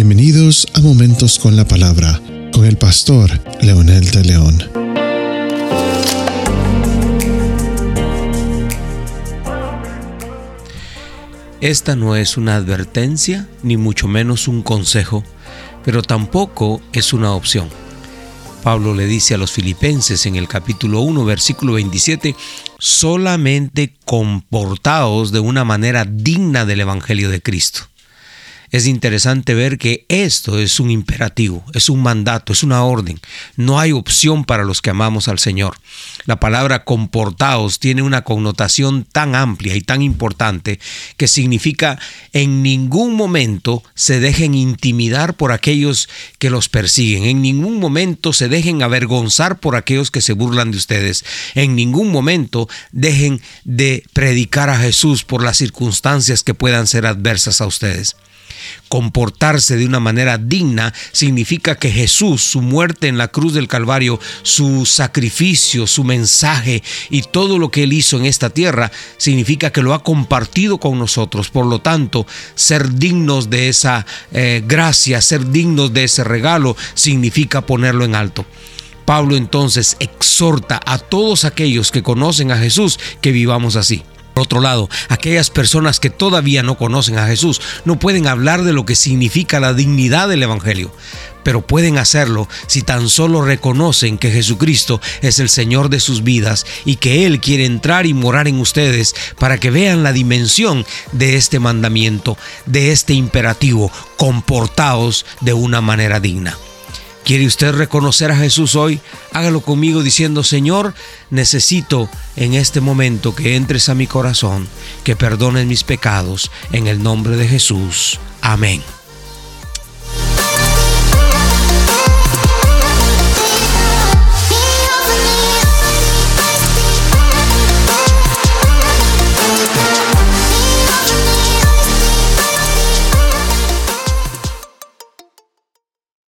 Bienvenidos a Momentos con la Palabra con el pastor Leonel de León. Esta no es una advertencia, ni mucho menos un consejo, pero tampoco es una opción. Pablo le dice a los filipenses en el capítulo 1, versículo 27, solamente comportaos de una manera digna del Evangelio de Cristo es interesante ver que esto es un imperativo, es un mandato, es una orden. No hay opción para los que amamos al Señor. La palabra comportaos tiene una connotación tan amplia y tan importante que significa en ningún momento se dejen intimidar por aquellos que los persiguen, en ningún momento se dejen avergonzar por aquellos que se burlan de ustedes, en ningún momento dejen de predicar a Jesús por las circunstancias que puedan ser adversas a ustedes. Comportarse de una manera digna significa que Jesús, su muerte en la cruz del Calvario, su sacrificio, su mensaje y todo lo que él hizo en esta tierra, significa que lo ha compartido con nosotros. Por lo tanto, ser dignos de esa eh, gracia, ser dignos de ese regalo, significa ponerlo en alto. Pablo entonces exhorta a todos aquellos que conocen a Jesús que vivamos así. Por otro lado, aquellas personas que todavía no conocen a Jesús no pueden hablar de lo que significa la dignidad del Evangelio, pero pueden hacerlo si tan solo reconocen que Jesucristo es el Señor de sus vidas y que Él quiere entrar y morar en ustedes para que vean la dimensión de este mandamiento, de este imperativo, comportaos de una manera digna. ¿Quiere usted reconocer a Jesús hoy? Hágalo conmigo diciendo, Señor, necesito en este momento que entres a mi corazón, que perdones mis pecados, en el nombre de Jesús. Amén.